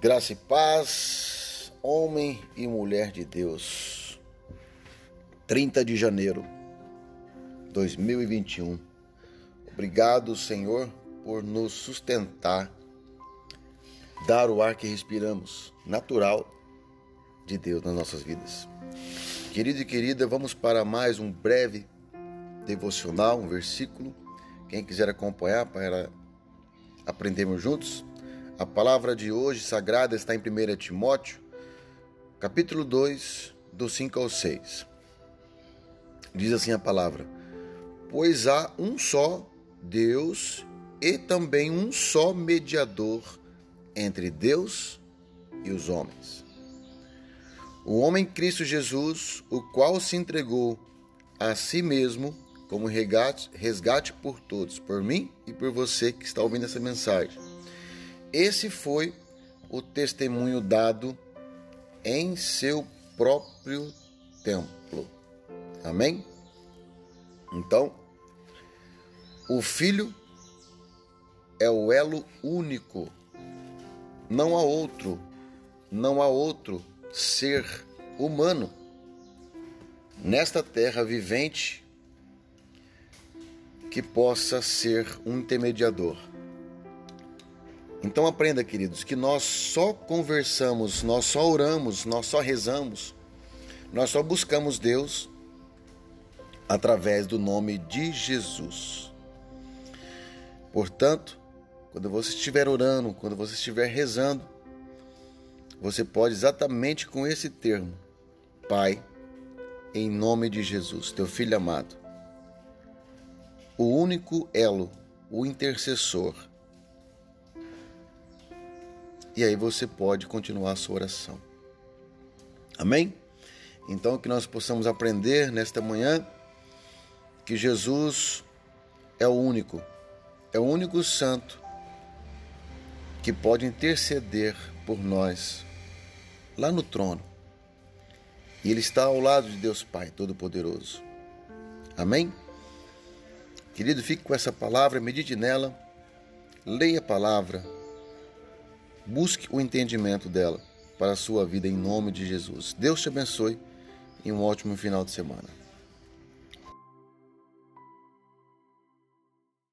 Graça e paz, homem e mulher de Deus. 30 de janeiro 2021. Obrigado, Senhor, por nos sustentar, dar o ar que respiramos, natural de Deus nas nossas vidas. Querido e querida, vamos para mais um breve devocional, um versículo. Quem quiser acompanhar para aprendermos juntos, a palavra de hoje sagrada está em 1 Timóteo, capítulo 2, do 5 ao 6. Diz assim a palavra: Pois há um só Deus e também um só mediador entre Deus e os homens. O homem Cristo Jesus, o qual se entregou a si mesmo como resgate, por todos, por mim e por você que está ouvindo essa mensagem esse foi o testemunho dado em seu próprio templo. Amém? Então, o Filho é o elo único. Não há outro, não há outro ser humano nesta terra vivente que possa ser um intermediador. Então aprenda, queridos, que nós só conversamos, nós só oramos, nós só rezamos, nós só buscamos Deus através do nome de Jesus. Portanto, quando você estiver orando, quando você estiver rezando, você pode exatamente com esse termo, Pai, em nome de Jesus, teu filho amado, o único elo, o intercessor e aí você pode continuar a sua oração. Amém? Então que nós possamos aprender nesta manhã que Jesus é o único, é o único santo que pode interceder por nós lá no trono. E ele está ao lado de Deus Pai Todo-Poderoso. Amém? Querido, fique com essa palavra, medite nela, leia a palavra Busque o entendimento dela para a sua vida em nome de Jesus. Deus te abençoe e um ótimo final de semana.